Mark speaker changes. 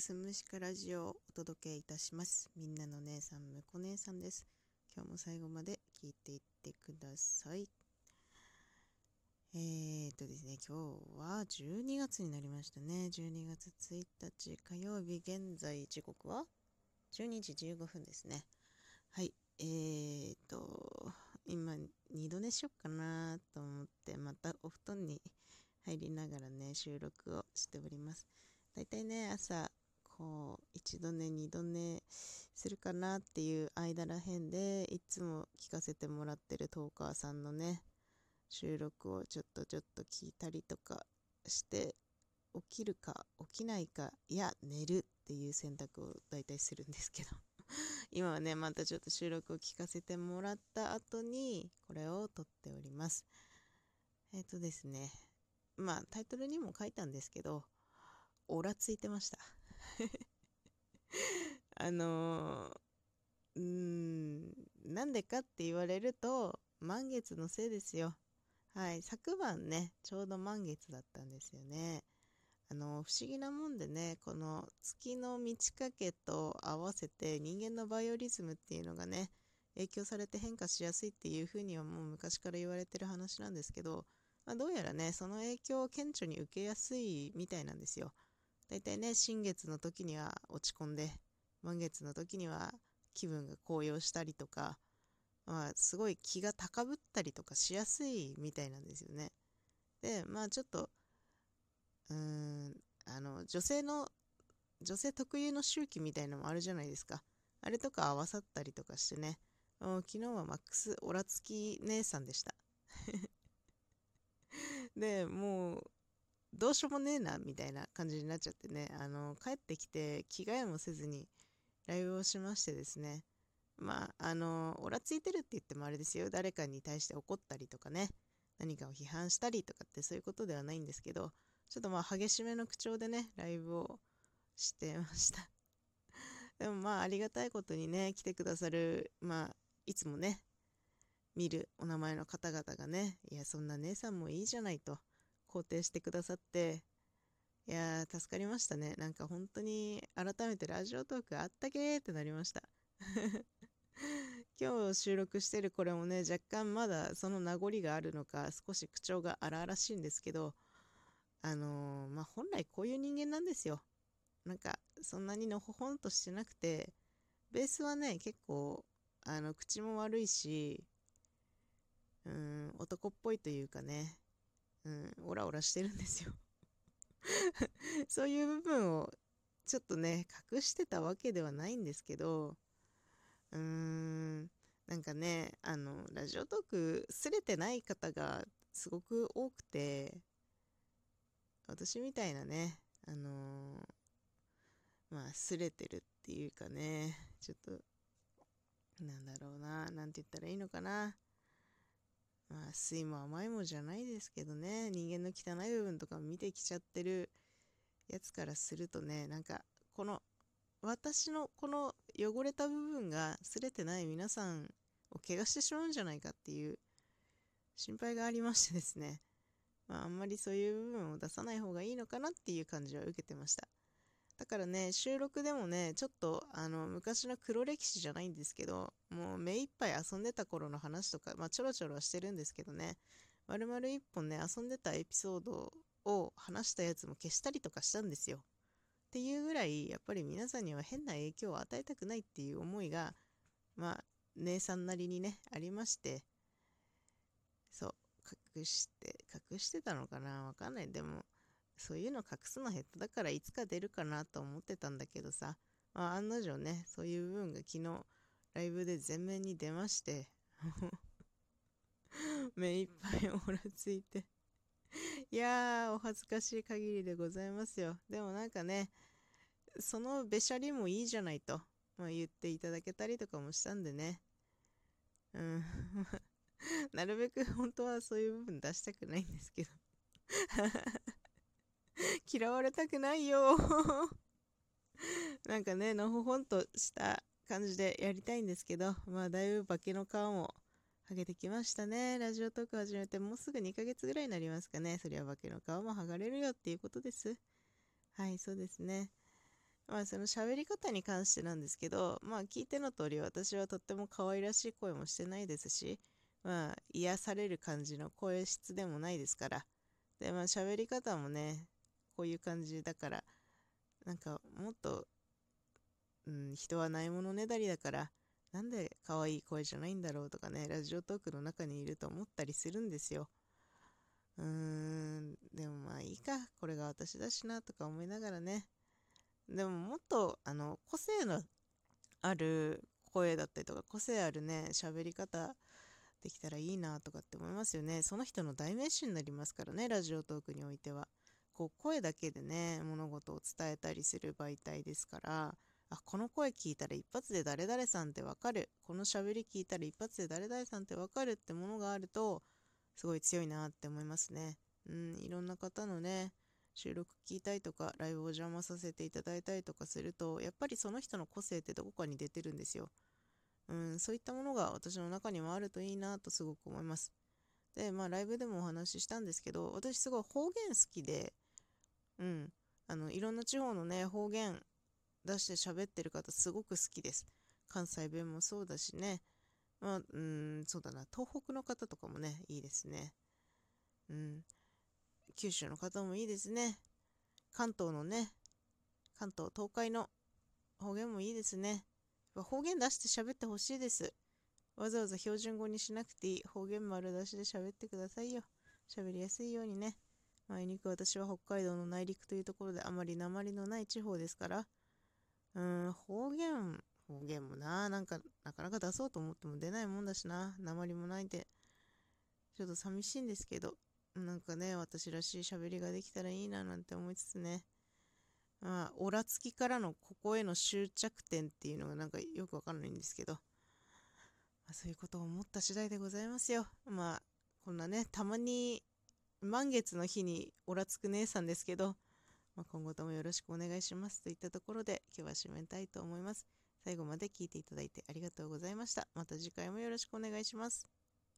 Speaker 1: すむしかラジオをお届けいたします。みんなの姉さん、むこ姉さんです。今日も最後まで聞いていってください。えーとですね、今日は12月になりましたね。12月1日火曜日、現在時刻は12時15分ですね。はい。えーと、今、二度寝しよっかなと思って、またお布団に入りながらね、収録をしております。だいたいね、朝、こう、一度寝、二度寝するかなっていう間らへんで、いつも聞かせてもらってるトーカーさんのね、収録をちょっとちょっと聞いたりとかして、起きるか起きないか、いや、寝るっていう選択を大体するんですけど。今はね、またちょっと収録を聞かせてもらった後に、これを撮っております。えっ、とですね、まあタイトルにも書いたんですけど、オラついてました。あのー、うーん、なんでかって言われると、満月のせいですよ。はい、昨晩ね、ちょうど満月だったんですよね。あの不思議なもんでねこの月の満ち欠けと合わせて人間のバイオリズムっていうのがね影響されて変化しやすいっていうふうにはもう昔から言われてる話なんですけど、まあ、どうやらねその影響を顕著に受けやすいみたいなんですよ。だいたいね新月の時には落ち込んで満月の時には気分が高揚したりとか、まあ、すごい気が高ぶったりとかしやすいみたいなんですよね。でまあちょっとうーんあの女性の女性特有の周期みたいなのもあるじゃないですか。あれとか合わさったりとかしてね。昨日はマックスオラつき姉さんでした。でもうどうしようもねえなみたいな感じになっちゃってね。あの帰ってきて着替えもせずにライブをしましてですね。まああのオラついてるって言ってもあれですよ。誰かに対して怒ったりとかね。何かを批判したりとかってそういうことではないんですけど。ちょっとまあ激しめの口調でね、ライブをしてました。でもまあありがたいことにね、来てくださる、まあいつもね、見るお名前の方々がね、いやそんな姉さんもいいじゃないと。肯定してくださって、いやー助かりましたね。なんか本当に改めてラジオトークあったけーってなりました。今日収録してるこれもね、若干まだその名残があるのか、少し口調が荒々しいんですけど、あのー、まあ、本来こういう人間なんですよ。なんか、そんなにのほほんとしてなくて、ベースはね、結構、あの、口も悪いし、うん、男っぽいというかね、うん、オラオラしてるんですよ。そういう部分を、ちょっとね、隠してたわけではないんですけど、うーん、なんかね、あの、ラジオトーク、すれてない方がすごく多くて、私みたいなね、あのー、まあ、すれてるっていうかね、ちょっと、なんだろうな、なんて言ったらいいのかな。まあ、酸いも甘いもじゃないですけどね、人間の汚い部分とか見てきちゃってるやつからするとね、なんか、この、私のこの汚れた部分がすれてない皆さんを怪我してしまうんじゃないかっていう心配がありましてですね。まあ、あんまりそういう部分を出さない方がいいのかなっていう感じは受けてました。だからね、収録でもね、ちょっとあの昔の黒歴史じゃないんですけど、もう目いっぱい遊んでた頃の話とか、まあちょろちょろはしてるんですけどね、まるまる一本ね、遊んでたエピソードを話したやつも消したりとかしたんですよ。っていうぐらい、やっぱり皆さんには変な影響を与えたくないっていう思いが、まあ、姉さんなりにね、ありまして、そう、隠して、隠してたのかな？わかんない。でも、そういうの隠すの下手だからいつか出るかなと思ってたんだけどさ、まあ、案の定ね、そういう部分が昨日、ライブで前面に出まして、目いっぱいオラついて。いやー、お恥ずかしい限りでございますよ。でもなんかね、そのべしゃりもいいじゃないと、まあ、言っていただけたりとかもしたんでね。うん。なるべく本当はそういう部分出したくないんですけど。嫌われたくないよ なんかね、のほほんとした感じでやりたいんですけど、まあだいぶ化けの皮も剥げてきましたね。ラジオトーク始めてもうすぐ2ヶ月ぐらいになりますかね。そりゃ化けの皮も剥がれるよっていうことです。はい、そうですね。まあその喋り方に関してなんですけど、まあ聞いての通り私はとっても可愛らしい声もしてないですし、まあ癒される感じの声質でもないですから。で、まあ喋り方もね、こういう感じだから、なんかもっと、うん、人はないものねだりだから、なんで可愛い声じゃないんだろうとかね、ラジオトークの中にいると思ったりするんですよ。うーん、でもまあいいか、これが私だしなとか思いながらね、でももっとあの個性のある声だったりとか個性あるね喋り方できたらいいなとかって思いますよね。その人の代名詞になりますからねラジオトークにおいては。こう声だけでね物事を伝えたりする媒体ですからあこの声聞いたら一発で誰々さんってわかるこの喋り聞いたら一発で誰々さんってわかるってものがあるとすごい強いなって思いますねうんいろんな方のね収録聞いたりとかライブを邪魔させていただいたりとかするとやっぱりその人の個性ってどこかに出てるんですよ。うん、そういったものが私の中にもあるといいなとすごく思います。で、まあライブでもお話ししたんですけど、私すごい方言好きで、うん、あの、いろんな地方のね、方言出して喋ってる方すごく好きです。関西弁もそうだしね、まあ、うん、そうだな、東北の方とかもね、いいですね。うん。九州の方もいいですね。関東のね、関東、東海の方言もいいですね。方言出して喋ってほしいです。わざわざ標準語にしなくていい。方言丸出しで喋ってくださいよ。喋りやすいようにね。あいにく私は北海道の内陸というところであまり鉛のない地方ですから、うーん、方言、方言もな、なんか、なかなか出そうと思っても出ないもんだしな、鉛もないんで、ちょっと寂しいんですけど、なんかね、私らしい喋りができたらいいななんて思いつつね、まあ、オラつきからのここへの執着点っていうのがなんかよくわかんないんですけど、まあ、そういうことを思った次第でございますよ。まあ、こんなね、たまに満月の日におらつく姉さんですけど、まあ、今後ともよろしくお願いしますといったところで今日は締めたいと思います。最後まで聞いていただいてありがとうございました。また次回もよろしくお願いします。